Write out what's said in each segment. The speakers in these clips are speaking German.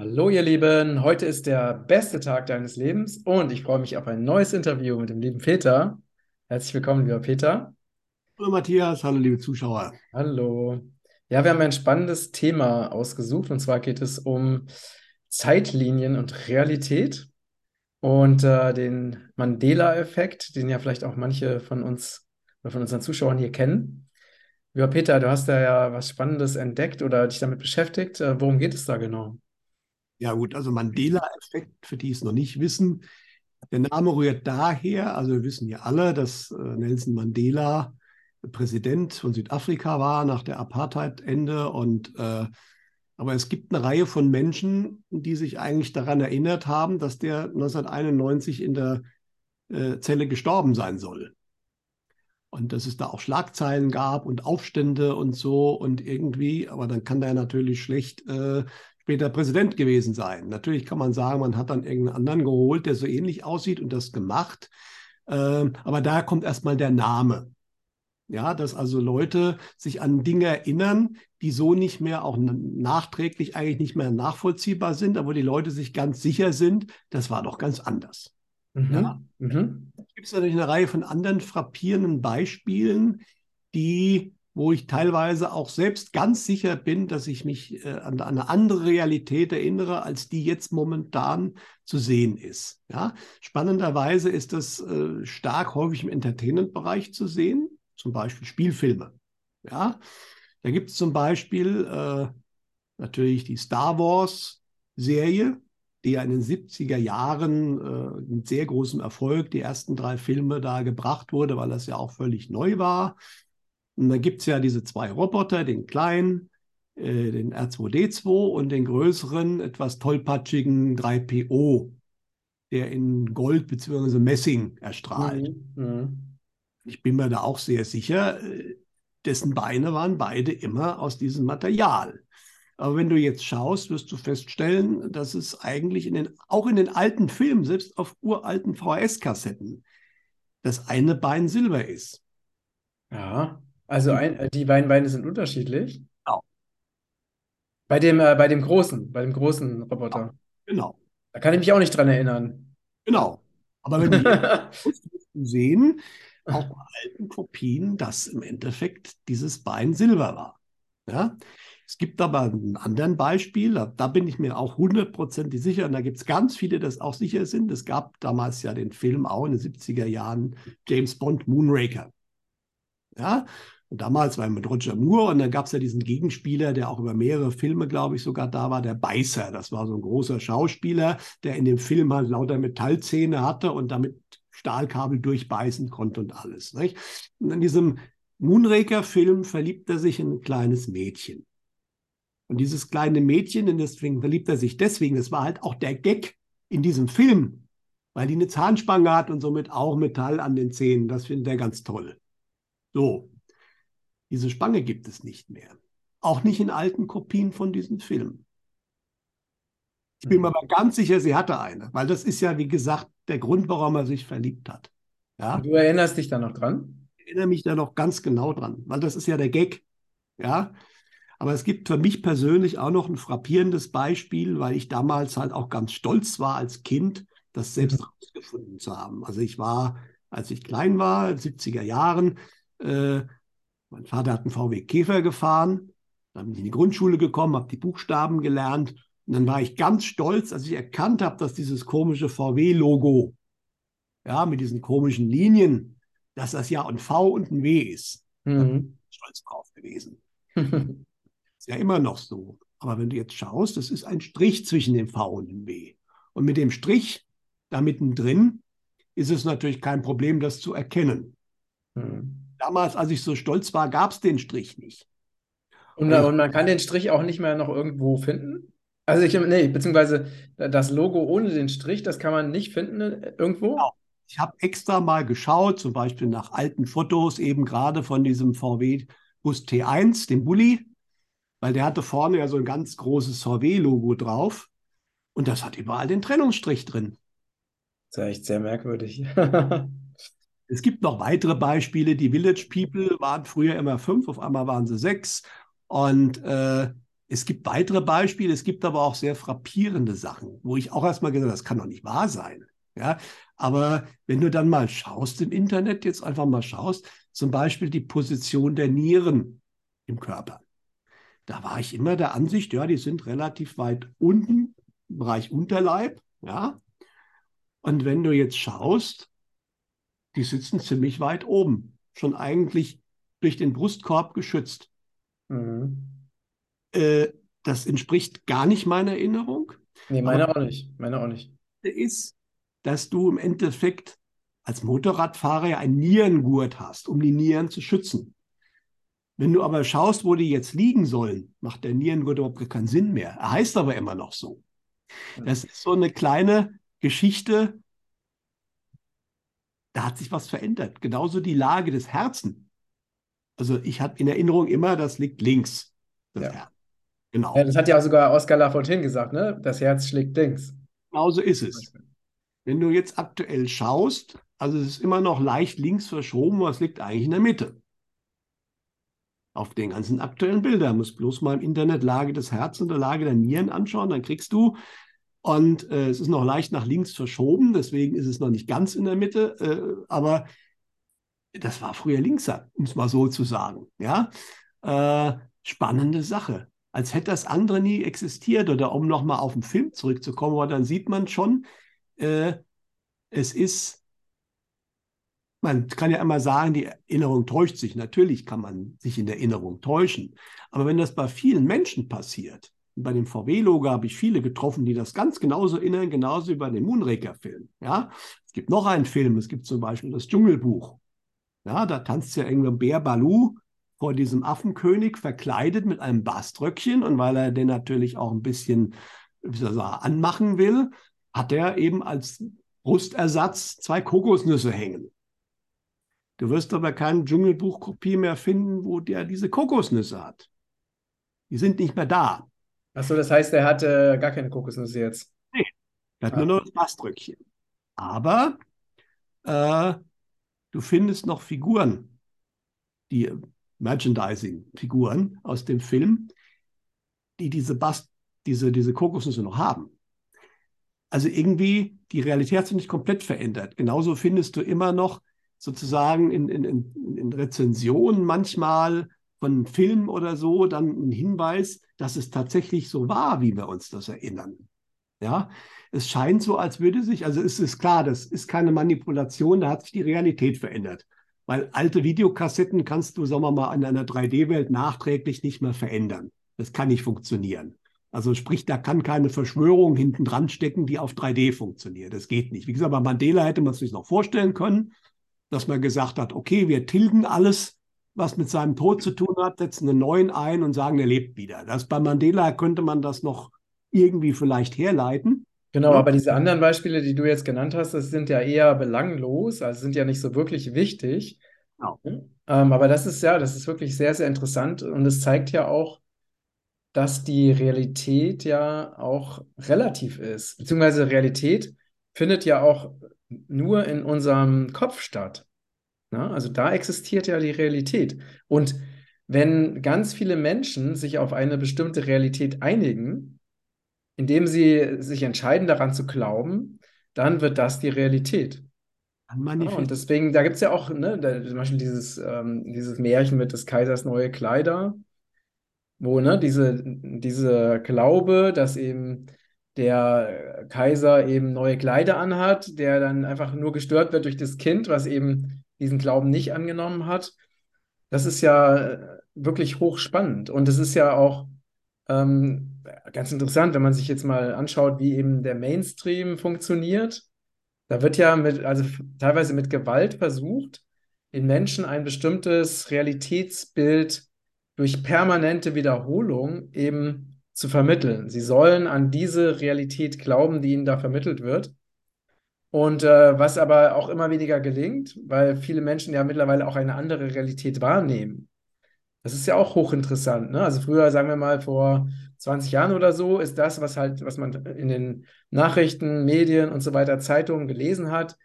Hallo ihr Lieben, heute ist der beste Tag deines Lebens und ich freue mich auf ein neues Interview mit dem lieben Peter. Herzlich willkommen, lieber Peter. Hallo Matthias, hallo liebe Zuschauer. Hallo. Ja, wir haben ein spannendes Thema ausgesucht und zwar geht es um Zeitlinien und Realität und äh, den Mandela-Effekt, den ja vielleicht auch manche von uns oder von unseren Zuschauern hier kennen. Lieber Peter, du hast da ja was Spannendes entdeckt oder dich damit beschäftigt. Äh, worum geht es da genau? Ja gut, also Mandela-Effekt, für die es noch nicht wissen. Der Name rührt daher, also wir wissen ja alle, dass äh, Nelson Mandela Präsident von Südafrika war nach der Apartheid-Ende äh, aber es gibt eine Reihe von Menschen, die sich eigentlich daran erinnert haben, dass der 1991 in der äh, Zelle gestorben sein soll. Und dass es da auch Schlagzeilen gab und Aufstände und so und irgendwie, aber dann kann der natürlich schlecht äh, später Präsident gewesen sein. Natürlich kann man sagen, man hat dann irgendeinen anderen geholt, der so ähnlich aussieht und das gemacht. Äh, aber da kommt erstmal der Name. Ja, dass also Leute sich an Dinge erinnern, die so nicht mehr auch nachträglich eigentlich nicht mehr nachvollziehbar sind, aber wo die Leute sich ganz sicher sind, das war doch ganz anders. Mhm. Ja. Mhm. Gibt es natürlich eine Reihe von anderen frappierenden Beispielen, die, wo ich teilweise auch selbst ganz sicher bin, dass ich mich äh, an, an, eine andere Realität erinnere, als die jetzt momentan zu sehen ist. Ja. Spannenderweise ist das äh, stark häufig im Entertainment-Bereich zu sehen zum Beispiel Spielfilme. Ja, da gibt es zum Beispiel äh, natürlich die Star Wars-Serie, die ja in den 70er Jahren äh, mit sehr großem Erfolg die ersten drei Filme da gebracht wurde, weil das ja auch völlig neu war. Und dann gibt es ja diese zwei Roboter, den kleinen, äh, den R2D2 und den größeren, etwas tollpatschigen 3PO, der in Gold bzw. Messing erstrahlt. Mhm. Mhm ich bin mir da auch sehr sicher, äh, dessen Beine waren beide immer aus diesem Material. Aber wenn du jetzt schaust, wirst du feststellen, dass es eigentlich in den, auch in den alten Filmen, selbst auf uralten VHS-Kassetten, das eine Bein Silber ist. Ja, also ein, äh, die beiden Beine sind unterschiedlich. Genau. Bei dem, äh, bei dem großen, bei dem großen Roboter. Genau. Da kann ich mich auch nicht dran erinnern. Genau. Aber wenn wir sehen, auch bei alten Kopien, dass im Endeffekt dieses Bein Silber war. Ja? Es gibt aber ein anderes Beispiel, da, da, bin ich mir auch hundertprozentig sicher, und da gibt es ganz viele, die das auch sicher sind. Es gab damals ja den Film auch in den 70er Jahren, James Bond Moonraker. Ja, und damals war er mit Roger Moore und dann gab es ja diesen Gegenspieler, der auch über mehrere Filme, glaube ich, sogar da war, der Beißer. Das war so ein großer Schauspieler, der in dem Film halt lauter Metallzähne hatte und damit Stahlkabel durchbeißen konnte und alles. Nicht? Und in diesem Moonraker-Film verliebt er sich in ein kleines Mädchen. Und dieses kleine Mädchen, deswegen verliebt er sich deswegen, das war halt auch der Gag in diesem Film, weil die eine Zahnspange hat und somit auch Metall an den Zähnen. Das findet er ganz toll. So, diese Spange gibt es nicht mehr. Auch nicht in alten Kopien von diesem Film. Ich bin mir mhm. aber ganz sicher, sie hatte eine, weil das ist ja, wie gesagt, der Grund, warum er sich verliebt hat. Ja? Du erinnerst dich da noch dran? Ich erinnere mich da noch ganz genau dran, weil das ist ja der Gag. Ja. Aber es gibt für mich persönlich auch noch ein frappierendes Beispiel, weil ich damals halt auch ganz stolz war als Kind, das selbst herausgefunden mhm. zu haben. Also ich war, als ich klein war, in den 70er Jahren, äh, mein Vater hat einen VW Käfer gefahren, dann bin ich in die Grundschule gekommen, habe die Buchstaben gelernt und dann war ich ganz stolz, als ich erkannt habe, dass dieses komische VW-Logo, ja, mit diesen komischen Linien, dass das ja ein V und ein W ist. Mhm. stolz drauf gewesen. ist ja immer noch so. Aber wenn du jetzt schaust, das ist ein Strich zwischen dem V und dem W. Und mit dem Strich da mittendrin ist es natürlich kein Problem, das zu erkennen. Mhm. Damals, als ich so stolz war, gab es den Strich nicht. Und, und, man kann den Strich auch nicht mehr noch irgendwo finden? Also ich, nee, beziehungsweise das Logo ohne den Strich, das kann man nicht finden äh, irgendwo? Genau. Ich habe extra mal geschaut, zum Beispiel nach alten Fotos, eben gerade von diesem VW Bus T1, dem Bulli, weil der hatte vorne ja so ein ganz großes VW-Logo drauf und das hat überall den Trennungsstrich drin. Das ist ja echt sehr merkwürdig. es gibt noch weitere Beispiele. Die Village People waren früher immer fünf, auf einmal waren sie sechs. Und äh, Es gibt weitere Beispiele, es gibt aber auch sehr frappierende Sachen, wo ich auch erstmal gesagt habe, das kann doch nicht wahr sein. Ja, aber wenn du dann mal schaust im Internet, jetzt einfach mal schaust, zum Beispiel die Position der Nieren im Körper. Da war ich immer der Ansicht, ja, die sind relativ weit unten, im Bereich Unterleib, ja. Und wenn du jetzt schaust, die sitzen ziemlich weit oben, schon eigentlich durch den Brustkorb geschützt. Mhm. Äh, das entspricht gar nicht meiner Erinnerung. Nee, meine auch nicht. Meine auch nicht. Ist, dass du im Endeffekt als Motorradfahrer ja einen Nierengurt hast, um die Nieren zu schützen. Wenn du aber schaust, wo die jetzt liegen sollen, macht der Nierengurt überhaupt keinen Sinn mehr. Er heißt aber immer noch so. Das ist so eine kleine Geschichte, da hat sich was verändert. Genauso die Lage des Herzens. Also ich habe in Erinnerung immer, das liegt links. Das ja. Herz. Genau. Ja, das hat ja sogar Oskar Lafontaine gesagt, ne? Das Herz schlägt links. Genauso ist es. Wenn du jetzt aktuell schaust, also es ist immer noch leicht links verschoben, was liegt eigentlich in der Mitte. Auf den ganzen aktuellen Bildern. Du musst bloß mal im Internet Lage des Herzens und der Lage der Nieren anschauen, dann kriegst du und äh, es ist noch leicht nach links verschoben, deswegen ist es noch nicht ganz in der Mitte, äh, aber das war früher Linkser, um es mal so zu sagen. Ja? Äh, spannende Sache. Als hätte das andere nie existiert. Oder um nochmal auf den Film zurückzukommen, aber dann sieht man schon, äh, es ist, man kann ja immer sagen, die Erinnerung täuscht sich. Natürlich kann man sich in der Erinnerung täuschen. Aber wenn das bei vielen Menschen passiert, bei dem VW-Logo habe ich viele getroffen, die das ganz genauso erinnern, genauso wie bei dem Moonraker-Film. Ja? Es gibt noch einen Film, es gibt zum Beispiel das Dschungelbuch. Ja, da tanzt ja irgendwie Bär Balu vor diesem Affenkönig verkleidet mit einem Baströckchen und weil er den natürlich auch ein bisschen wie soll ich sagen, anmachen will, hat er eben als Brustersatz zwei Kokosnüsse hängen. Du wirst aber keine Dschungelbuchkopie mehr finden, wo der diese Kokosnüsse hat. Die sind nicht mehr da. Achso, das heißt, er hatte gar keine Kokosnüsse jetzt. Nee, er hat ah. nur noch das Baströckchen. Aber äh, du findest noch Figuren, die Merchandising-Figuren aus dem Film, die diese, Bast diese, diese Kokosnüsse noch haben. Also irgendwie, die Realität hat sich nicht komplett verändert. Genauso findest du immer noch sozusagen in, in, in Rezensionen manchmal von Filmen oder so dann einen Hinweis, dass es tatsächlich so war, wie wir uns das erinnern. Ja, es scheint so, als würde sich, also es ist klar, das ist keine Manipulation, da hat sich die Realität verändert. Weil alte Videokassetten kannst du, sagen wir mal, in einer 3D-Welt nachträglich nicht mehr verändern. Das kann nicht funktionieren. Also sprich, da kann keine Verschwörung hinten dran stecken, die auf 3D funktioniert. Das geht nicht. Wie gesagt, bei Mandela hätte man es sich noch vorstellen können, dass man gesagt hat, okay, wir tilgen alles, was mit seinem Tod zu tun hat, setzen einen neuen ein und sagen, er lebt wieder. Das bei Mandela könnte man das noch irgendwie vielleicht herleiten. Genau, aber diese anderen Beispiele, die du jetzt genannt hast, das sind ja eher belanglos, also sind ja nicht so wirklich wichtig. Genau. Ähm, aber das ist ja, das ist wirklich sehr, sehr interessant und es zeigt ja auch, dass die Realität ja auch relativ ist. Beziehungsweise Realität findet ja auch nur in unserem Kopf statt. Na, also da existiert ja die Realität. Und wenn ganz viele Menschen sich auf eine bestimmte Realität einigen, indem sie sich entscheiden, daran zu glauben, dann wird das die Realität. Ja, und deswegen, da gibt es ja auch ne, da, zum Beispiel dieses, ähm, dieses Märchen mit des Kaisers neue Kleider, wo ne, diese, diese Glaube, dass eben der Kaiser eben neue Kleider anhat, der dann einfach nur gestört wird durch das Kind, was eben diesen Glauben nicht angenommen hat. Das ist ja wirklich hochspannend. Und es ist ja auch ähm, ganz interessant, wenn man sich jetzt mal anschaut, wie eben der Mainstream funktioniert. Da wird ja mit, also teilweise mit Gewalt versucht, den Menschen ein bestimmtes Realitätsbild durch permanente Wiederholung eben zu vermitteln. Sie sollen an diese Realität glauben, die ihnen da vermittelt wird. Und äh, was aber auch immer weniger gelingt, weil viele Menschen ja mittlerweile auch eine andere Realität wahrnehmen. Das ist ja auch hochinteressant. Ne? Also früher, sagen wir mal, vor 20 Jahren oder so, ist das, was halt, was man in den Nachrichten, Medien und so weiter, Zeitungen gelesen hat,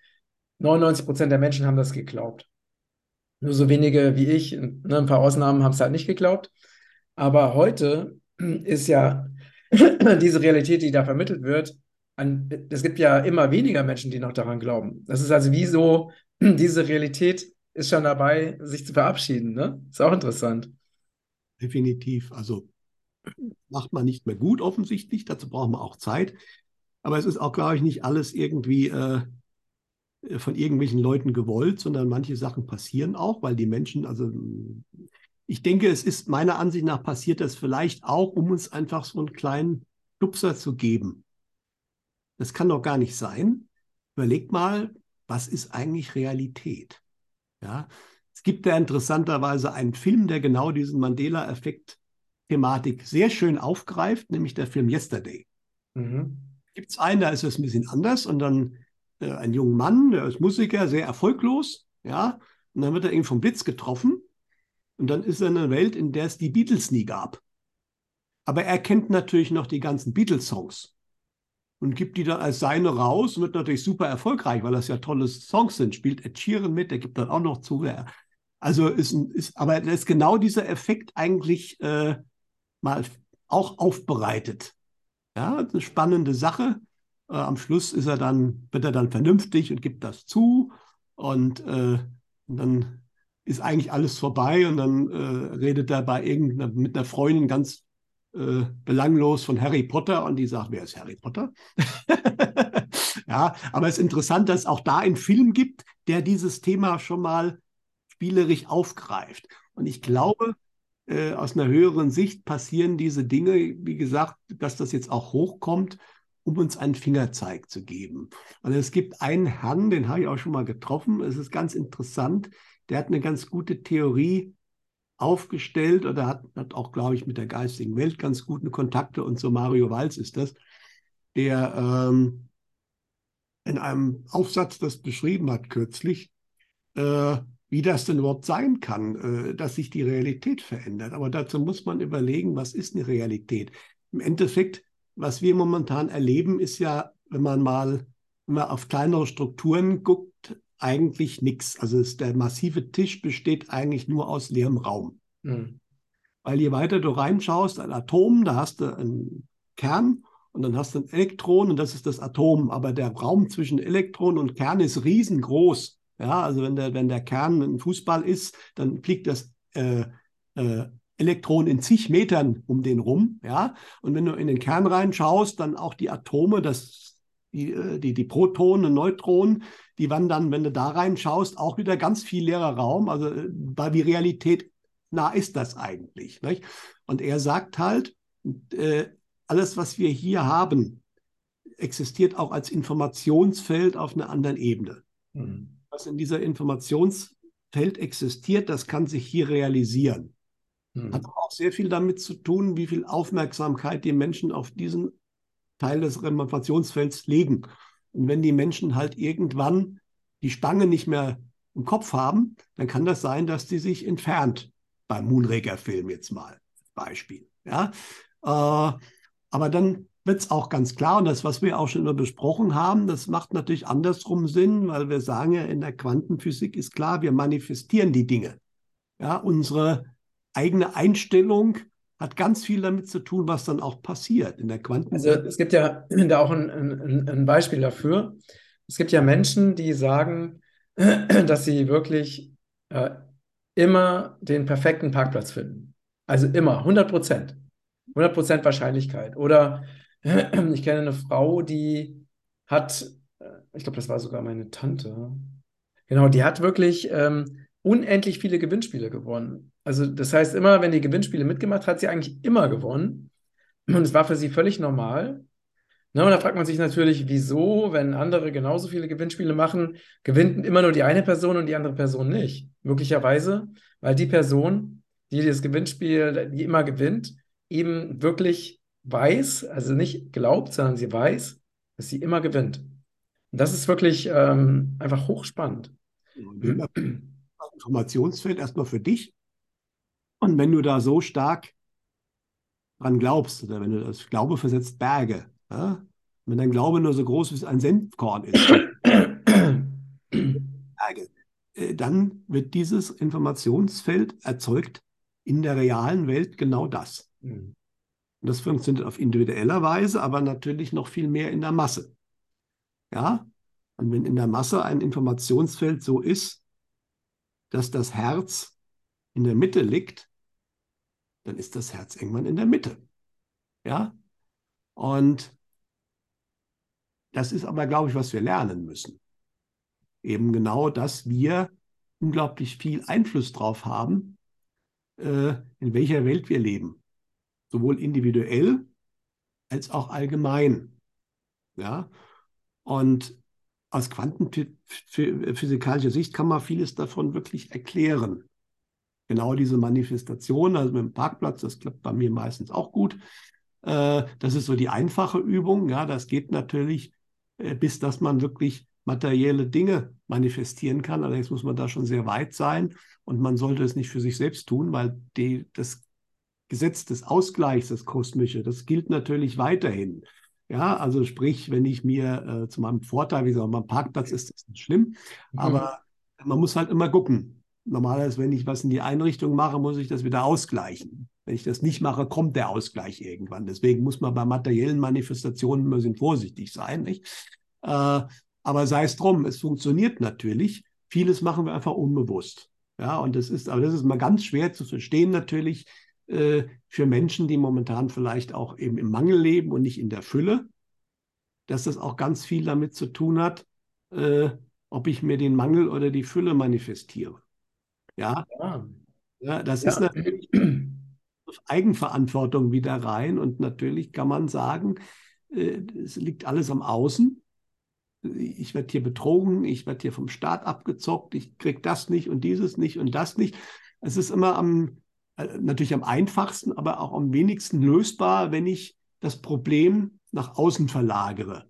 99 Prozent der Menschen haben das geglaubt. Nur so wenige wie ich, ne, ein paar Ausnahmen haben es halt nicht geglaubt. Aber heute ist ja diese Realität, die da vermittelt wird. An, es gibt ja immer weniger Menschen, die noch daran glauben. Das ist also wie so, diese Realität ist schon dabei, sich zu verabschieden. Ne? Ist auch interessant. Definitiv. Also macht man nicht mehr gut offensichtlich. Dazu braucht man auch Zeit. Aber es ist auch, glaube ich, nicht alles irgendwie äh, von irgendwelchen Leuten gewollt, sondern manche Sachen passieren auch, weil die Menschen, also ich denke, es ist meiner Ansicht nach passiert das vielleicht auch, um uns einfach so einen kleinen Stupser zu geben. Das kann doch gar nicht sein. Überlegt mal, was ist eigentlich Realität? Ja, es gibt ja interessanterweise einen Film, der genau diesen Mandela-Effekt-Thematik sehr schön aufgreift, nämlich der Film Yesterday. Mhm. Gibt es einen, da ist es ein bisschen anders und dann äh, ein junger Mann, der ist Musiker, sehr erfolglos, ja, und dann wird er irgendwie vom Blitz getroffen und dann ist er in einer Welt, in der es die Beatles nie gab. Aber er kennt natürlich noch die ganzen Beatles-Songs und gibt die dann als seine raus und wird natürlich super erfolgreich, weil das ja tolle Songs sind. Spielt Ed Sheeran mit, der gibt dann auch noch zu. Also ist, ist aber da ist genau dieser Effekt eigentlich äh, mal auch aufbereitet. Ja, eine spannende Sache. Äh, am Schluss ist er dann, wird er dann vernünftig und gibt das zu. Und, äh, und dann ist eigentlich alles vorbei und dann äh, redet er bei irgendeiner mit einer Freundin ganz äh, belanglos von Harry Potter und die sagt, wer ist Harry Potter? ja, aber es ist interessant, dass es auch da einen Film gibt, der dieses Thema schon mal spielerisch aufgreift. Und ich glaube, äh, aus einer höheren Sicht passieren diese Dinge, wie gesagt, dass das jetzt auch hochkommt, um uns einen Fingerzeig zu geben. Und es gibt einen Herrn, den habe ich auch schon mal getroffen. Es ist ganz interessant. Der hat eine ganz gute Theorie aufgestellt oder hat, hat auch, glaube ich, mit der geistigen Welt ganz gute Kontakte und so Mario Walz ist das, der ähm, in einem Aufsatz das beschrieben hat kürzlich, äh, wie das denn überhaupt sein kann, äh, dass sich die Realität verändert. Aber dazu muss man überlegen, was ist eine Realität? Im Endeffekt, was wir momentan erleben, ist ja, wenn man mal wenn man auf kleinere Strukturen guckt, eigentlich nichts. Also ist, der massive Tisch besteht eigentlich nur aus leerem Raum. Mhm. Weil je weiter du reinschaust, ein Atom, da hast du einen Kern und dann hast du ein Elektron und das ist das Atom. Aber der Raum zwischen Elektron und Kern ist riesengroß. Ja, also wenn der, wenn der Kern ein Fußball ist, dann fliegt das äh, äh, Elektron in zig Metern um den rum. Ja, und wenn du in den Kern reinschaust, dann auch die Atome, das, die, äh, die, die Protonen und Neutronen, die wandern, wenn du da reinschaust, auch wieder ganz viel leerer Raum. Also, weil äh, die Realität nah ist das eigentlich? Nicht? Und er sagt halt, äh, alles, was wir hier haben, existiert auch als Informationsfeld auf einer anderen Ebene. Mhm. Was in dieser Informationsfeld existiert, das kann sich hier realisieren. Mhm. Hat auch sehr viel damit zu tun, wie viel Aufmerksamkeit die Menschen auf diesen Teil des Informationsfelds legen. Und wenn die Menschen halt irgendwann die Spange nicht mehr im Kopf haben, dann kann das sein, dass die sich entfernt beim Moonraker-Film jetzt mal Beispiel. Ja? Äh, aber dann wird es auch ganz klar, und das, was wir auch schon immer besprochen haben, das macht natürlich andersrum Sinn, weil wir sagen ja, in der Quantenphysik ist klar, wir manifestieren die Dinge. Ja, unsere eigene Einstellung hat ganz viel damit zu tun, was dann auch passiert in der Quantenphysik. Also es gibt ja da auch ein, ein, ein Beispiel dafür. Es gibt ja Menschen, die sagen, dass sie wirklich äh, immer den perfekten Parkplatz finden. Also immer, 100 Prozent. 100 Prozent Wahrscheinlichkeit. Oder ich kenne eine Frau, die hat, äh, ich glaube, das war sogar meine Tante. Genau, die hat wirklich ähm, unendlich viele Gewinnspiele gewonnen. Also das heißt, immer, wenn die Gewinnspiele mitgemacht hat, sie eigentlich immer gewonnen. Und es war für sie völlig normal. Na, und da fragt man sich natürlich, wieso, wenn andere genauso viele Gewinnspiele machen, gewinnt immer nur die eine Person und die andere Person nicht. Möglicherweise, weil die Person, die das Gewinnspiel, die immer gewinnt, eben wirklich weiß, also nicht glaubt, sondern sie weiß, dass sie immer gewinnt. Und das ist wirklich ähm, einfach hochspannend. Informationsfeld erstmal für dich. Und wenn du da so stark dran glaubst, oder wenn du das Glaube versetzt Berge, ja? Wenn dein Glaube nur so groß wie ein Senfkorn ist, äh, dann wird dieses Informationsfeld erzeugt in der realen Welt genau das. Mhm. Und das funktioniert auf individueller Weise, aber natürlich noch viel mehr in der Masse. Ja? Und wenn in der Masse ein Informationsfeld so ist, dass das Herz in der Mitte liegt, dann ist das Herz irgendwann in der Mitte. Ja? Und das ist aber, glaube ich, was wir lernen müssen. Eben genau, dass wir unglaublich viel Einfluss drauf haben, äh, in welcher Welt wir leben. Sowohl individuell als auch allgemein. Ja? Und aus quantenphysikalischer Sicht kann man vieles davon wirklich erklären. Genau diese Manifestation, also mit dem Parkplatz, das klappt bei mir meistens auch gut. Äh, das ist so die einfache Übung. Ja, das geht natürlich, äh, bis dass man wirklich materielle Dinge manifestieren kann. Allerdings muss man da schon sehr weit sein und man sollte es nicht für sich selbst tun, weil die, das Gesetz des Ausgleichs, das kosmische, das gilt natürlich weiterhin. Ja, also sprich, wenn ich mir äh, zu meinem Vorteil, wie gesagt, mein Parkplatz ist das nicht schlimm, mhm. aber man muss halt immer gucken. Normalerweise, wenn ich was in die Einrichtung mache, muss ich das wieder ausgleichen. Wenn ich das nicht mache, kommt der Ausgleich irgendwann. Deswegen muss man bei materiellen Manifestationen immer ein vorsichtig sein. Nicht? Äh, aber sei es drum, es funktioniert natürlich. Vieles machen wir einfach unbewusst. Ja, und das ist, aber das ist mal ganz schwer zu verstehen natürlich für Menschen, die momentan vielleicht auch eben im Mangel leben und nicht in der Fülle, dass das auch ganz viel damit zu tun hat, äh, ob ich mir den Mangel oder die Fülle manifestiere. Ja, ja. ja das ja. ist natürlich Eigenverantwortung wieder rein und natürlich kann man sagen, äh, es liegt alles am Außen. Ich werde hier betrogen, ich werde hier vom Staat abgezockt, ich kriege das nicht und dieses nicht und das nicht. Es ist immer am, äh, natürlich am einfachsten, aber auch am wenigsten lösbar, wenn ich das Problem nach außen verlagere.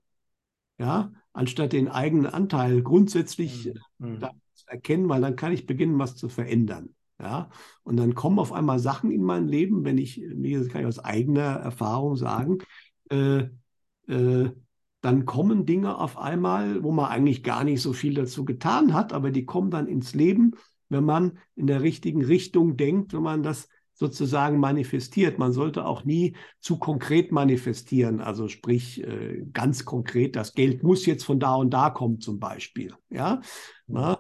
Ja, anstatt den eigenen Anteil grundsätzlich mhm. mhm. zu erkennen, weil dann kann ich beginnen, was zu verändern. Ja, und dann kommen auf einmal Sachen in mein Leben, wenn ich, das kann ich aus eigener Erfahrung sagen, äh, äh, dann kommen Dinge auf einmal, wo man eigentlich gar nicht so viel dazu getan hat, aber die kommen dann ins Leben, wenn man in der richtigen Richtung denkt, wenn man das sozusagen manifestiert. Man sollte auch nie zu konkret manifestieren, also sprich äh, ganz konkret, das Geld muss jetzt von da und da kommen zum Beispiel. Ja, Na,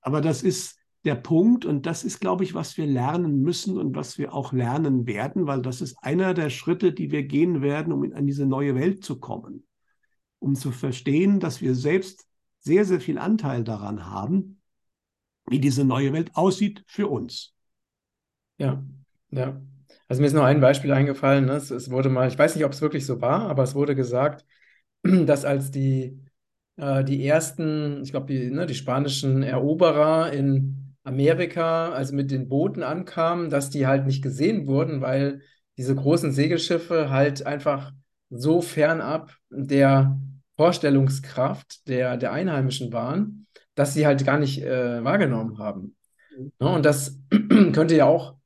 aber das ist der Punkt und das ist, glaube ich, was wir lernen müssen und was wir auch lernen werden, weil das ist einer der Schritte, die wir gehen werden, um in, in diese neue Welt zu kommen, um zu verstehen, dass wir selbst sehr, sehr viel Anteil daran haben, wie diese neue Welt aussieht für uns. Ja, ja. Also mir ist noch ein Beispiel eingefallen. Ne? Es, es, wurde mal, ich weiß nicht, ob es wirklich so war, aber es wurde gesagt, dass als die, äh, die ersten, ich glaube, die, ne, die spanischen Eroberer in Amerika, also mit den Booten ankamen, dass die halt nicht gesehen wurden, weil diese großen Segelschiffe halt einfach so fernab der Vorstellungskraft der, der Einheimischen waren, dass sie halt gar nicht äh, wahrgenommen haben. Mhm. Ne? Und das könnte ja auch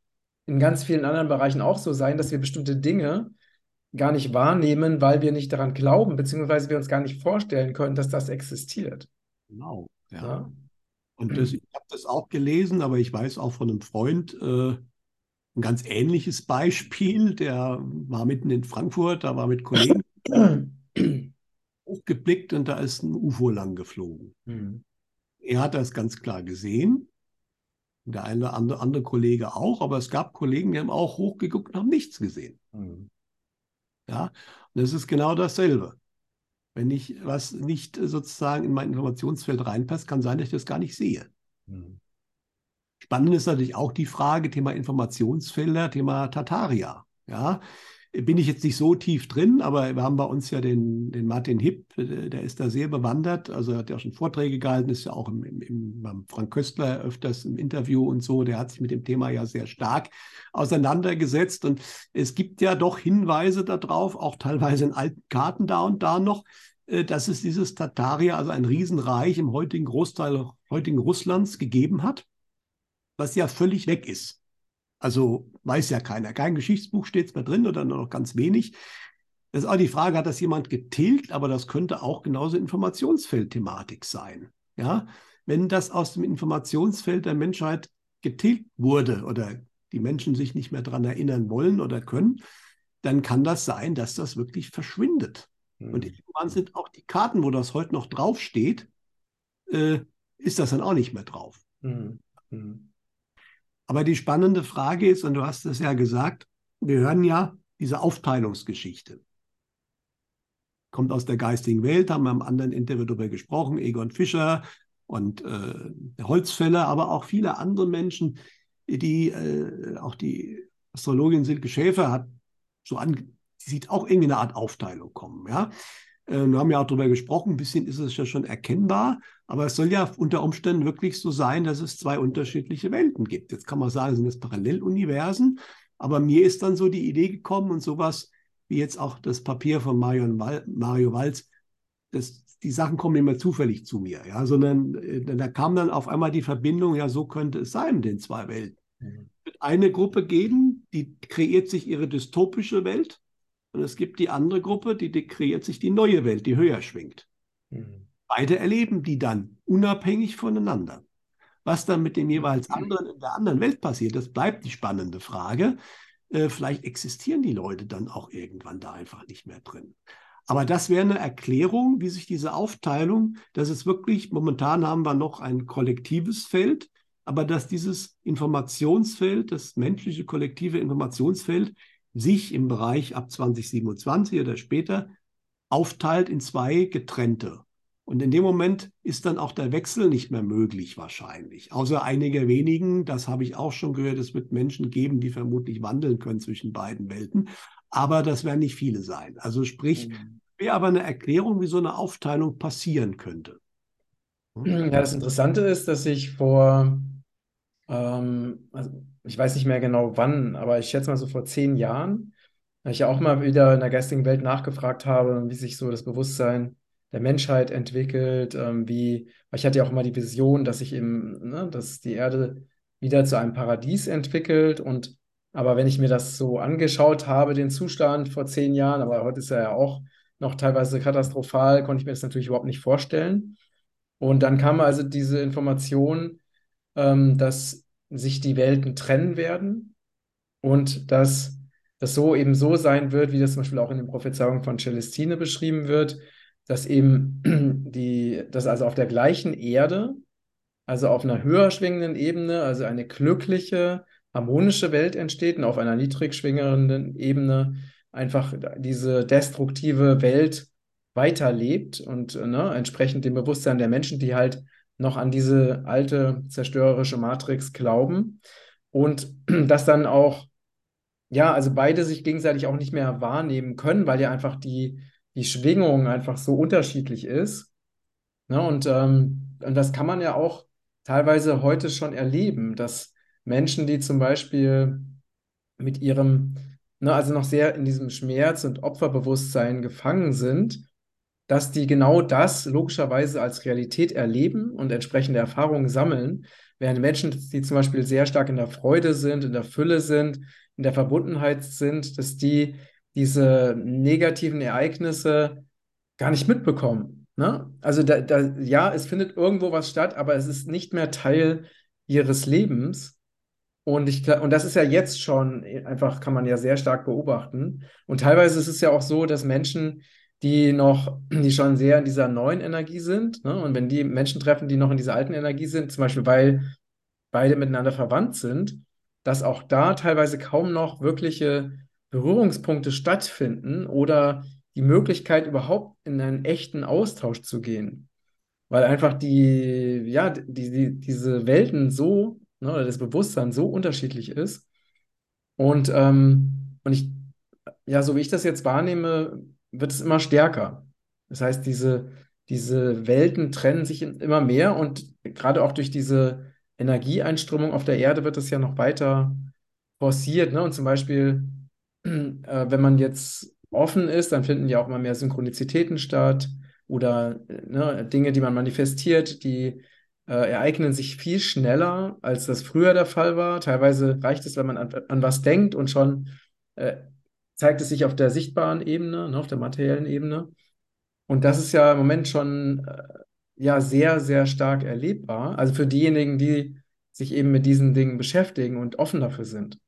in ganz vielen anderen Bereichen auch so sein, dass wir bestimmte Dinge gar nicht wahrnehmen, weil wir nicht daran glauben, beziehungsweise wir uns gar nicht vorstellen können, dass das existiert. Genau, ja. ja? Und das, ich habe das auch gelesen, aber ich weiß auch von einem Freund, äh, ein ganz ähnliches Beispiel, der war mitten in Frankfurt, da war mit Kollegen hochgeblickt und da ist ein UFO lang geflogen. Mhm. Er hat das ganz klar gesehen der eine oder andere, andere Kollege auch, aber es gab Kollegen, die haben auch hochgeguckt und haben nichts gesehen. Mhm. Ja, und das ist genau dasselbe. Wenn ich was nicht sozusagen in mein Informationsfeld reinpasst, kann sein, dass ich das gar nicht sehe. Mhm. Spannend ist natürlich auch die Frage, Thema Informationsfelder, Thema Tataria. Ja, bin ich jetzt nicht so tief drin, aber wir haben bei uns ja den, den Martin Hipp, äh, der ist da sehr bewandert. Also er hat ja schon Vorträge gehalten, ist ja auch im, im, im, beim Frank Köstler öfters im Interview und so. Der hat sich mit dem Thema ja sehr stark auseinandergesetzt. Und es gibt ja doch Hinweise darauf, auch teilweise in alten Karten da und da noch, äh, dass es dieses Tataria, also ein Riesenreich im heutigen Großteil heutigen Russlands gegeben hat, was ja völlig weg ist. Also weiß ja keiner. Kein Geschichtsbuch steht es mehr drin oder nur noch ganz wenig. Das ist auch die Frage, hat das jemand getilgt? Aber das könnte auch genauso Informationsfeldthematik sein. Ja, wenn das aus dem Informationsfeld der Menschheit getilgt wurde oder die Menschen sich nicht mehr daran erinnern wollen oder können, dann kann das sein, dass das wirklich verschwindet. Mhm. Und irgendwann sind auch die Karten, wo das heute noch draufsteht, äh, ist das dann auch nicht mehr drauf. Mhm. Mhm. Aber die spannende Frage ist, und du hast es ja gesagt, wir hören ja diese Aufteilungsgeschichte. Kommt aus der geistigen Welt, haben wir am anderen Interview darüber gesprochen, Egon Fischer und äh, Holzfäller, aber auch viele andere Menschen, die, äh, auch die Astrologin Silke Schäfer hat so an, die sieht auch irgendwie eine Art Aufteilung kommen. Ja? Äh, wir haben ja auch darüber gesprochen, ein bisschen ist es ja schon erkennbar, aber es soll ja unter Umständen wirklich so sein, dass es zwei unterschiedliche Welten gibt. Jetzt kann man sagen, sind das Paralleluniversen, aber mir ist dann so die Idee gekommen und sowas wie jetzt auch das Papier von Mario, Mario Walz, das, die Sachen kommen immer zufällig zu mir, ja, sondern äh, da kam dann auf einmal die Verbindung, ja, so könnte es sein in den zwei Welten. Mhm. Es wird eine Gruppe geben, die kreiert sich ihre dystopische Welt und es gibt die andere Gruppe, die kreiert sich die neue Welt, die höher schwingt. Mhm. Beide erleben die dann unabhängig voneinander. Was dann mit dem jeweils anderen in der anderen Welt passiert, das bleibt die spannende Frage. Äh, vielleicht existieren die Leute dann auch irgendwann da einfach nicht mehr drin. Aber das wäre eine Erklärung, wie sich diese Aufteilung, dass es wirklich, momentan haben wir noch ein kollektives Feld, aber dass dieses Informationsfeld, das menschliche kollektive Informationsfeld, sich im Bereich ab 2027 oder später aufteilt in zwei getrennte. Und in dem Moment ist dann auch der Wechsel nicht mehr möglich wahrscheinlich. Außer einiger wenigen, das habe ich auch schon gehört, es wird Menschen geben, die vermutlich wandeln können zwischen beiden Welten. Aber das werden nicht viele sein. Also sprich, mhm. wäre aber eine Erklärung, wie so eine Aufteilung passieren könnte. Ja, das Interessante ist, dass ich vor, ähm, also ich weiß nicht mehr genau wann, aber ich schätze mal so vor zehn Jahren, ich ja auch mal wieder in der geistigen Welt nachgefragt habe, wie sich so das Bewusstsein der Menschheit entwickelt, ähm, wie, ich hatte ja auch immer die Vision, dass sich eben, ne, dass die Erde wieder zu einem Paradies entwickelt und aber wenn ich mir das so angeschaut habe, den Zustand vor zehn Jahren, aber heute ist er ja auch noch teilweise katastrophal, konnte ich mir das natürlich überhaupt nicht vorstellen. Und dann kam also diese Information, ähm, dass sich die Welten trennen werden und dass das so eben so sein wird, wie das zum Beispiel auch in den Prophezeiungen von Celestine beschrieben wird, dass eben die, dass also auf der gleichen Erde, also auf einer höher schwingenden Ebene, also eine glückliche, harmonische Welt entsteht und auf einer niedrig schwingenden Ebene einfach diese destruktive Welt weiterlebt und ne, entsprechend dem Bewusstsein der Menschen, die halt noch an diese alte zerstörerische Matrix glauben und dass dann auch, ja, also beide sich gegenseitig auch nicht mehr wahrnehmen können, weil ja einfach die die Schwingung einfach so unterschiedlich ist. Ne? Und, ähm, und das kann man ja auch teilweise heute schon erleben, dass Menschen, die zum Beispiel mit ihrem, ne, also noch sehr in diesem Schmerz- und Opferbewusstsein gefangen sind, dass die genau das logischerweise als Realität erleben und entsprechende Erfahrungen sammeln, während Menschen, die zum Beispiel sehr stark in der Freude sind, in der Fülle sind, in der Verbundenheit sind, dass die diese negativen Ereignisse gar nicht mitbekommen. Ne? Also da, da, ja, es findet irgendwo was statt, aber es ist nicht mehr Teil ihres Lebens. Und, ich, und das ist ja jetzt schon einfach, kann man ja sehr stark beobachten. Und teilweise ist es ja auch so, dass Menschen, die noch, die schon sehr in dieser neuen Energie sind, ne? und wenn die Menschen treffen, die noch in dieser alten Energie sind, zum Beispiel weil beide miteinander verwandt sind, dass auch da teilweise kaum noch wirkliche Berührungspunkte stattfinden oder die Möglichkeit, überhaupt in einen echten Austausch zu gehen. Weil einfach die, ja, die, die, diese Welten so, ne, oder das Bewusstsein so unterschiedlich ist. Und, ähm, und ich, ja, so wie ich das jetzt wahrnehme, wird es immer stärker. Das heißt, diese, diese Welten trennen sich immer mehr und gerade auch durch diese Energieeinströmung auf der Erde wird es ja noch weiter forciert. Ne? Und zum Beispiel äh, wenn man jetzt offen ist, dann finden ja auch immer mehr Synchronizitäten statt oder ne, Dinge, die man manifestiert, die äh, ereignen sich viel schneller, als das früher der Fall war. Teilweise reicht es, wenn man an, an was denkt und schon äh, zeigt es sich auf der sichtbaren Ebene, ne, auf der materiellen Ebene. Und das ist ja im Moment schon äh, ja sehr, sehr stark erlebbar. Also für diejenigen, die sich eben mit diesen Dingen beschäftigen und offen dafür sind.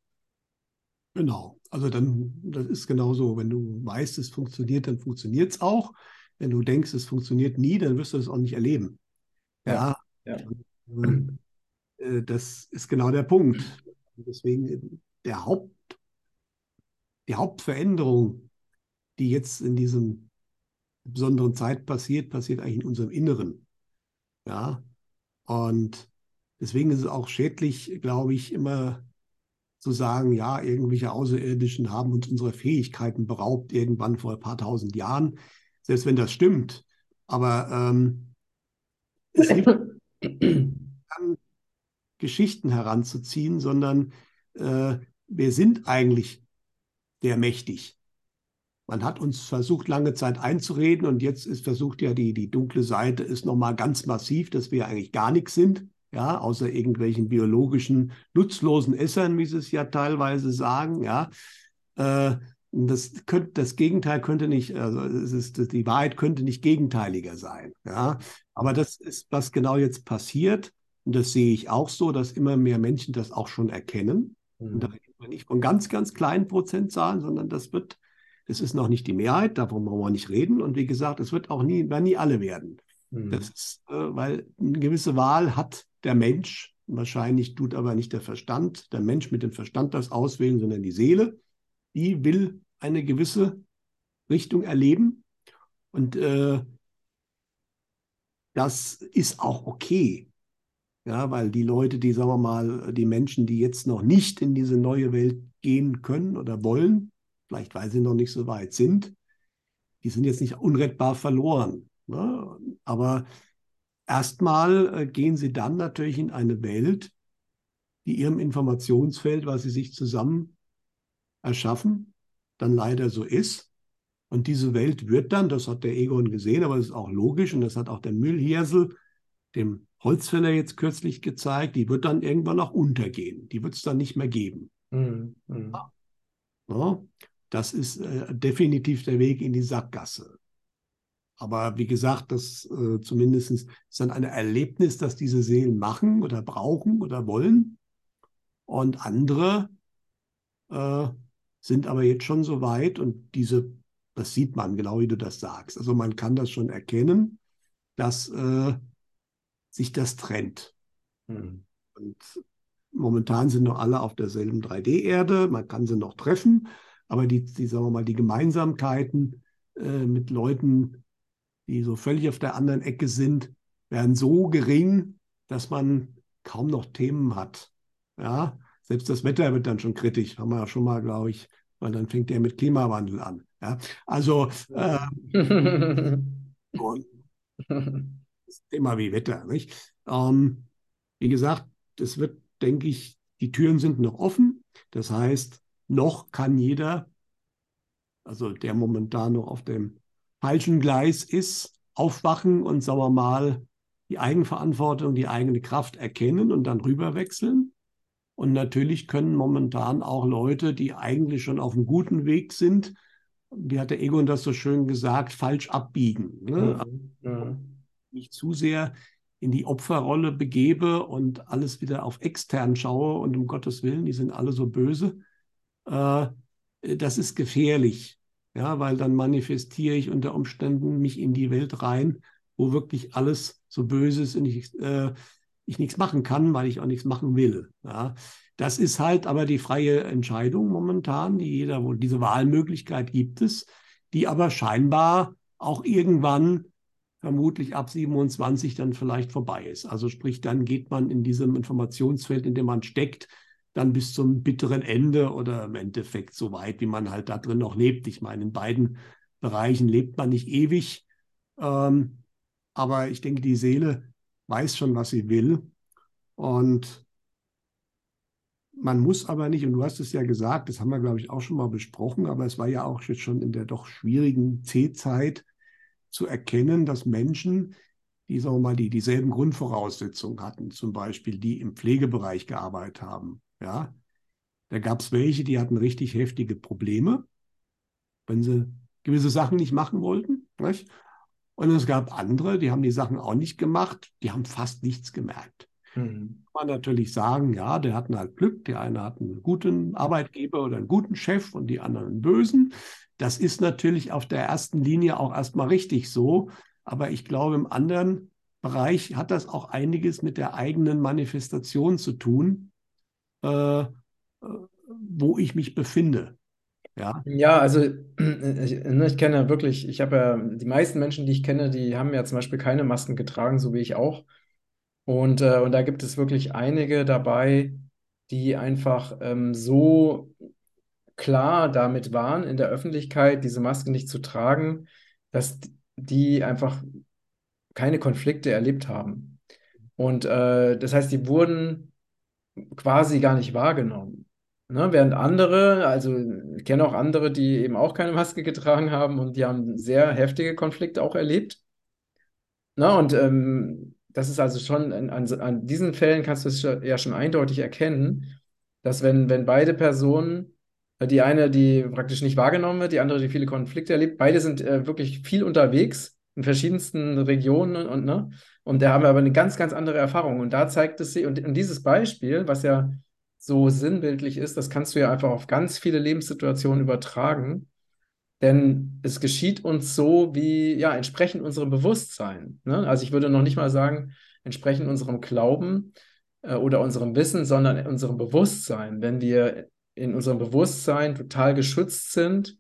Genau. Also dann, das ist genauso, wenn du weißt, es funktioniert, dann funktioniert es auch. Wenn du denkst, es funktioniert nie, dann wirst du es auch nicht erleben. Ja, ja. ja. Äh, das ist genau der Punkt. Deswegen der Haupt, die Hauptveränderung, die jetzt in diesem besonderen Zeit passiert, passiert eigentlich in unserem Inneren. Ja, und deswegen ist es auch schädlich, glaube ich, immer zu sagen, ja, irgendwelche Außerirdischen haben uns unsere Fähigkeiten beraubt, irgendwann vor ein paar tausend Jahren, selbst wenn das stimmt. Aber ähm, es hilft dann, Geschichten heranzuziehen, sondern äh, wir sind eigentlich der mächtig. Man hat uns versucht, lange Zeit einzureden und jetzt ist versucht ja die, die dunkle Seite ist nochmal ganz massiv, dass wir eigentlich gar nichts sind ja, außer irgendwelchen biologischen nutzlosen Essern, wie sie es ja teilweise sagen, ja. Äh, das, könnte, das Gegenteil könnte nicht, also es ist, die Wahrheit könnte nicht gegenteiliger sein. Ja? Aber das ist, was genau jetzt passiert. Und das sehe ich auch so, dass immer mehr Menschen das auch schon erkennen. Mhm. Und da wir nicht von ganz, ganz kleinen Prozentzahlen, sondern das wird, das ist noch nicht die Mehrheit, davon brauchen wir nicht reden. Und wie gesagt, es wird auch nie, werden nie alle werden. Mhm. Das ist, äh, weil eine gewisse Wahl hat der Mensch. Wahrscheinlich tut aber nicht der Verstand, der Mensch mit dem Verstand das auswählen, sondern die Seele. Die will eine gewisse Richtung erleben. Und äh, das ist auch okay. Ja, weil die Leute, die, sagen wir mal, die Menschen, die jetzt noch nicht in diese neue Welt gehen können oder wollen, vielleicht weil sie noch nicht so weit sind, die sind jetzt nicht unrettbar verloren. Ne? Aber Erstmal äh, gehen sie dann natürlich in eine Welt, die ihrem Informationsfeld, was sie sich zusammen erschaffen, dann leider so ist. Und diese Welt wird dann, das hat der Egon gesehen, aber das ist auch logisch und das hat auch der Müllhirsel dem Holzfäller jetzt kürzlich gezeigt, die wird dann irgendwann auch untergehen. Die wird es dann nicht mehr geben. Mhm. Ja, das ist äh, definitiv der Weg in die Sackgasse. Aber wie gesagt, das äh, zumindest ist dann ein Erlebnis, das diese Seelen machen oder brauchen oder wollen. Und andere äh, sind aber jetzt schon so weit und diese, das sieht man genau, wie du das sagst. Also man kann das schon erkennen, dass äh, sich das trennt. Hm. Und momentan sind noch alle auf derselben 3D-Erde, man kann sie noch treffen, aber die, die, sagen wir mal, die Gemeinsamkeiten äh, mit Leuten, die so völlig auf der anderen Ecke sind, werden so gering, dass man kaum noch Themen hat. Ja, selbst das Wetter wird dann schon kritisch, haben wir ja schon mal, glaube ich, weil dann fängt der mit Klimawandel an. Ja, also äh, das Thema wie Wetter. Nicht? Ähm, wie gesagt, das wird, denke ich, die Türen sind noch offen. Das heißt, noch kann jeder, also der momentan noch auf dem falschen Gleis ist, aufwachen und, sagen wir mal, die Eigenverantwortung, die eigene Kraft erkennen und dann rüberwechseln. Und natürlich können momentan auch Leute, die eigentlich schon auf einem guten Weg sind, wie hat der Egon das so schön gesagt, falsch abbiegen. Ne? Mhm. Mhm. Nicht zu sehr in die Opferrolle begebe und alles wieder auf extern schaue und um Gottes Willen, die sind alle so böse. Äh, das ist gefährlich. Ja, weil dann manifestiere ich unter Umständen mich in die Welt rein, wo wirklich alles so böse ist und ich, äh, ich nichts machen kann, weil ich auch nichts machen will. Ja, das ist halt aber die freie Entscheidung momentan, die jeder wohl, diese Wahlmöglichkeit gibt es, die aber scheinbar auch irgendwann vermutlich ab 27 dann vielleicht vorbei ist. Also sprich, dann geht man in diesem Informationsfeld, in dem man steckt, dann bis zum bitteren Ende oder im Endeffekt so weit, wie man halt da drin noch lebt. Ich meine, in beiden Bereichen lebt man nicht ewig. Ähm, aber ich denke, die Seele weiß schon, was sie will. Und man muss aber nicht, und du hast es ja gesagt, das haben wir, glaube ich, auch schon mal besprochen, aber es war ja auch schon in der doch schwierigen C-Zeit zu erkennen, dass Menschen, die, sagen wir mal, die dieselben Grundvoraussetzungen hatten, zum Beispiel die im Pflegebereich gearbeitet haben, ja, da gab es welche, die hatten richtig heftige Probleme, wenn sie gewisse Sachen nicht machen wollten. Nicht? Und es gab andere, die haben die Sachen auch nicht gemacht, die haben fast nichts gemerkt. Mhm. Kann man natürlich sagen, ja, der hat halt Glück, der eine hat einen guten Arbeitgeber oder einen guten Chef und die anderen einen bösen. Das ist natürlich auf der ersten Linie auch erstmal richtig so, aber ich glaube, im anderen Bereich hat das auch einiges mit der eigenen Manifestation zu tun, äh, wo ich mich befinde. Ja, ja also ich, ne, ich kenne wirklich, ich habe ja, die meisten Menschen, die ich kenne, die haben ja zum Beispiel keine Masken getragen, so wie ich auch. Und, äh, und da gibt es wirklich einige dabei, die einfach ähm, so klar damit waren, in der Öffentlichkeit diese Maske nicht zu tragen, dass die einfach keine Konflikte erlebt haben. Und äh, das heißt, die wurden quasi gar nicht wahrgenommen. Ne? Während andere, also ich kenne auch andere, die eben auch keine Maske getragen haben und die haben sehr heftige Konflikte auch erlebt. Ne? Und ähm, das ist also schon, an, an, diesen Fällen kannst du es ja schon eindeutig erkennen, dass wenn, wenn beide Personen, die eine, die praktisch nicht wahrgenommen wird, die andere, die viele Konflikte erlebt, beide sind äh, wirklich viel unterwegs in verschiedensten Regionen und, ne? Und da haben wir aber eine ganz, ganz andere Erfahrung. Und da zeigt es sich, und, und dieses Beispiel, was ja so sinnbildlich ist, das kannst du ja einfach auf ganz viele Lebenssituationen übertragen. Denn es geschieht uns so wie, ja, entsprechend unserem Bewusstsein. Ne? Also ich würde noch nicht mal sagen, entsprechend unserem Glauben äh, oder unserem Wissen, sondern unserem Bewusstsein. Wenn wir in unserem Bewusstsein total geschützt sind,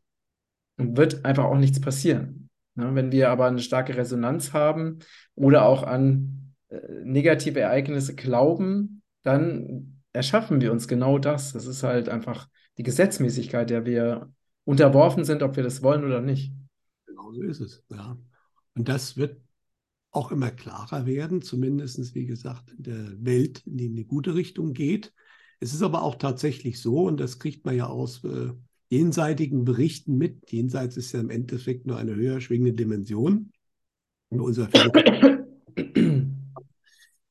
wird einfach auch nichts passieren. Ne? Wenn wir aber eine starke Resonanz haben oder auch an äh, negative Ereignisse glauben, dann erschaffen wir uns genau das. Das ist halt einfach die Gesetzmäßigkeit, der wir unterworfen sind, ob wir das wollen oder nicht. Genau so ist es, ja. Und das wird auch immer klarer werden, zumindest, wie gesagt, in der Welt, in die eine gute Richtung geht. Es ist aber auch tatsächlich so, und das kriegt man ja aus äh, jenseitigen Berichten mit. Jenseits ist ja im Endeffekt nur eine höher schwingende Dimension. Und unser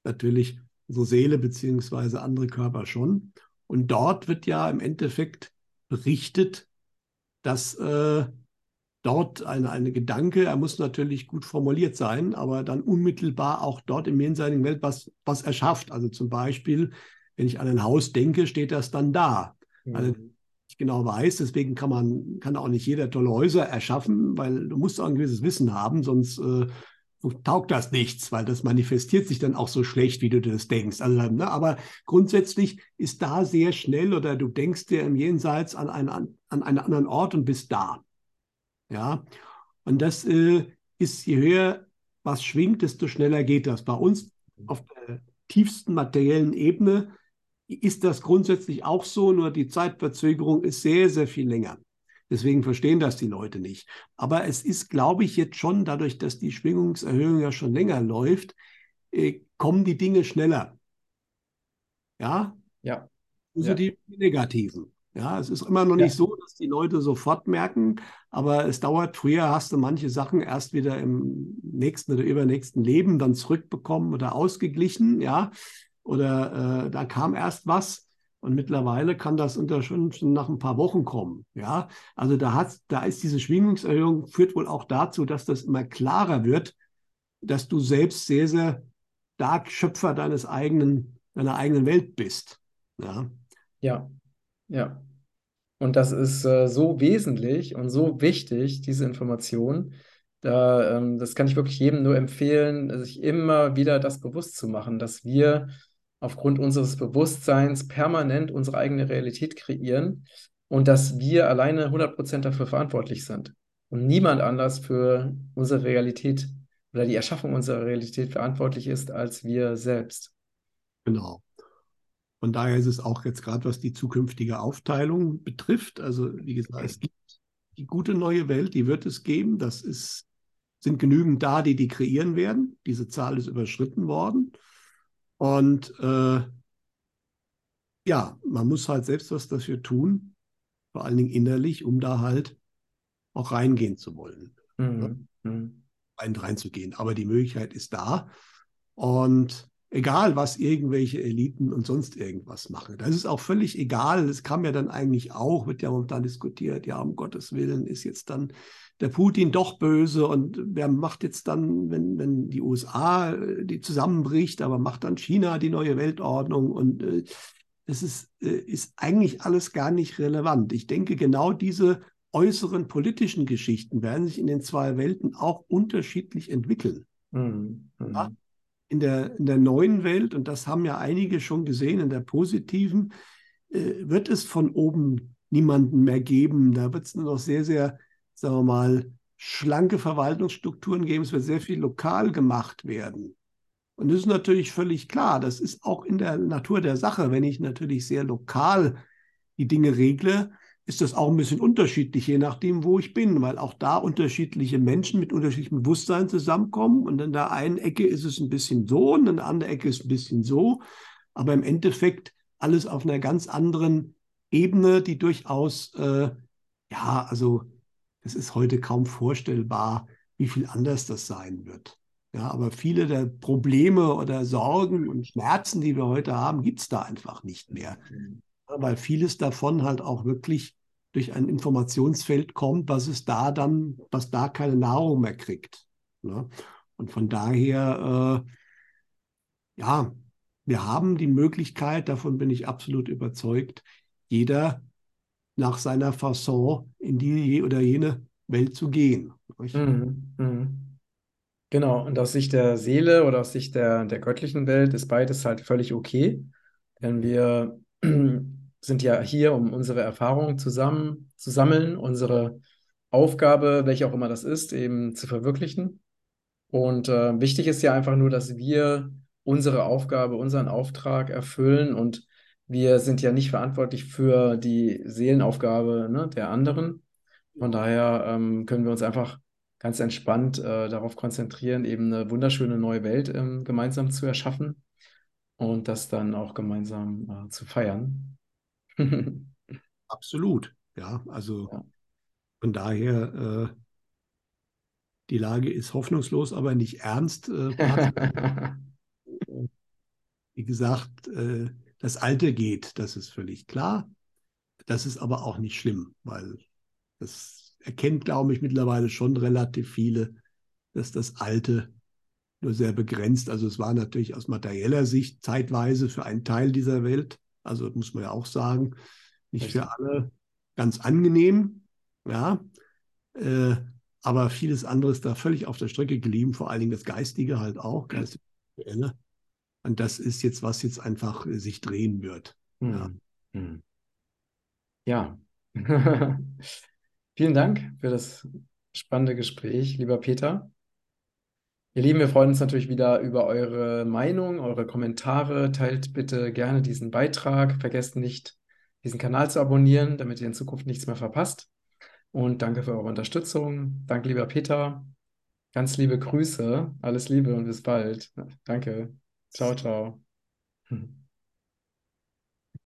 natürlich unsere Seele beziehungsweise andere Körper schon. Und dort wird ja im Endeffekt berichtet, dass äh, dort eine, eine Gedanke, er muss natürlich gut formuliert sein, aber dann unmittelbar auch dort im jenseitigen Welt was, was erschafft. Also zum Beispiel, wenn ich an ein Haus denke, steht das dann da. Mhm. Also ich genau weiß, deswegen kann man, kann auch nicht jeder tolle Häuser erschaffen, weil du musst auch ein gewisses Wissen haben, sonst äh, taugt das nichts, weil das manifestiert sich dann auch so schlecht, wie du das denkst. Also, ne, aber grundsätzlich ist da sehr schnell oder du denkst dir im Jenseits an einen, an einen anderen Ort und bist da. Ja, und das äh, ist, je höher was schwingt, desto schneller geht das. Bei uns auf der tiefsten materiellen Ebene ist das grundsätzlich auch so, nur die Zeitverzögerung ist sehr, sehr viel länger. Deswegen verstehen das die Leute nicht. Aber es ist, glaube ich, jetzt schon dadurch, dass die Schwingungserhöhung ja schon länger läuft, äh, kommen die Dinge schneller. Ja? Ja. Positiv ja. negativen. Ja, es ist immer noch ja. nicht so, dass die Leute sofort merken, aber es dauert. Früher hast du manche Sachen erst wieder im nächsten oder übernächsten Leben dann zurückbekommen oder ausgeglichen, ja. Oder äh, da kam erst was. Und mittlerweile kann das unter schon, schon nach ein paar Wochen kommen. Ja, also da hat, da ist diese Schwingungserhöhung führt wohl auch dazu, dass das immer klarer wird, dass du selbst sehr, sehr stark Schöpfer deines eigenen, deiner eigenen Welt bist. Ja, ja. ja. Und das ist äh, so wesentlich und so wichtig, diese Information. Da, ähm, das kann ich wirklich jedem nur empfehlen, sich immer wieder das bewusst zu machen, dass wir aufgrund unseres Bewusstseins permanent unsere eigene Realität kreieren und dass wir alleine 100% dafür verantwortlich sind und niemand anders für unsere Realität oder die Erschaffung unserer Realität verantwortlich ist als wir selbst. Genau. Von daher ist es auch jetzt gerade, was die zukünftige Aufteilung betrifft. Also, wie gesagt, es gibt die gute neue Welt, die wird es geben. Das ist, sind genügend da, die die kreieren werden. Diese Zahl ist überschritten worden. Und äh, ja, man muss halt selbst was dafür tun, vor allen Dingen innerlich, um da halt auch reingehen zu wollen. Mhm. Ne? Mhm. Rein, reinzugehen. Aber die Möglichkeit ist da. Und Egal, was irgendwelche Eliten und sonst irgendwas machen. Das ist auch völlig egal. Das kam ja dann eigentlich auch, wird ja momentan diskutiert, ja, um Gottes Willen ist jetzt dann der Putin doch böse und wer macht jetzt dann, wenn, wenn die USA äh, die zusammenbricht, aber macht dann China die neue Weltordnung und äh, das ist, äh, ist eigentlich alles gar nicht relevant. Ich denke, genau diese äußeren politischen Geschichten werden sich in den zwei Welten auch unterschiedlich entwickeln. Mhm. Mhm. Ja? In, der, in der neuen Welt, und das haben ja einige schon gesehen, in der positiven, äh, wird es von oben niemanden mehr geben. Da wird es nur noch sehr, sehr, sagen wir mal, schlanke Verwaltungsstrukturen geben. Es wird sehr viel lokal gemacht werden. Und das ist natürlich völlig klar. Das ist auch in der Natur der Sache. Wenn ich natürlich sehr lokal die Dinge regle, ist das auch ein bisschen unterschiedlich, je nachdem, wo ich bin, weil auch da unterschiedliche Menschen mit unterschiedlichem Bewusstsein zusammenkommen. Und in der einen Ecke ist es ein bisschen so und in der anderen Ecke ist es ein bisschen so. Aber im Endeffekt alles auf einer ganz anderen Ebene, die durchaus, äh, ja, also es ist heute kaum vorstellbar, wie viel anders das sein wird. Ja, aber viele der Probleme oder Sorgen und Schmerzen, die wir heute haben, gibt es da einfach nicht mehr. Mhm. Weil vieles davon halt auch wirklich durch ein Informationsfeld kommt, was es da dann, was da keine Nahrung mehr kriegt. Ne? Und von daher, äh, ja, wir haben die Möglichkeit, davon bin ich absolut überzeugt, jeder nach seiner Fasson in die oder jene Welt zu gehen. Mhm, mhm. Genau, und aus Sicht der Seele oder aus Sicht der, der göttlichen Welt ist beides halt völlig okay. Denn wir sind ja hier, um unsere Erfahrungen zusammen zu sammeln, unsere Aufgabe, welche auch immer das ist, eben zu verwirklichen. Und äh, wichtig ist ja einfach nur, dass wir unsere Aufgabe, unseren Auftrag erfüllen und wir sind ja nicht verantwortlich für die Seelenaufgabe ne, der anderen. Von daher ähm, können wir uns einfach ganz entspannt äh, darauf konzentrieren, eben eine wunderschöne neue Welt ähm, gemeinsam zu erschaffen und das dann auch gemeinsam äh, zu feiern. Absolut, ja. Also ja. von daher, äh, die Lage ist hoffnungslos, aber nicht ernst. Äh, Wie gesagt, äh, das Alte geht, das ist völlig klar. Das ist aber auch nicht schlimm, weil das erkennt, glaube ich, mittlerweile schon relativ viele, dass das Alte nur sehr begrenzt, also es war natürlich aus materieller Sicht zeitweise für einen Teil dieser Welt also muss man ja auch sagen, nicht für alle ganz angenehm, ja. Äh, aber vieles andere ist da völlig auf der Strecke geblieben, vor allen Dingen das Geistige halt auch, geistige Und das ist jetzt, was jetzt einfach äh, sich drehen wird. Hm. Ja. ja. Vielen Dank für das spannende Gespräch, lieber Peter. Ihr Lieben, wir freuen uns natürlich wieder über eure Meinung, eure Kommentare. Teilt bitte gerne diesen Beitrag. Vergesst nicht, diesen Kanal zu abonnieren, damit ihr in Zukunft nichts mehr verpasst. Und danke für eure Unterstützung. Danke, lieber Peter. Ganz liebe Grüße. Alles Liebe und bis bald. Danke. Ciao, ciao.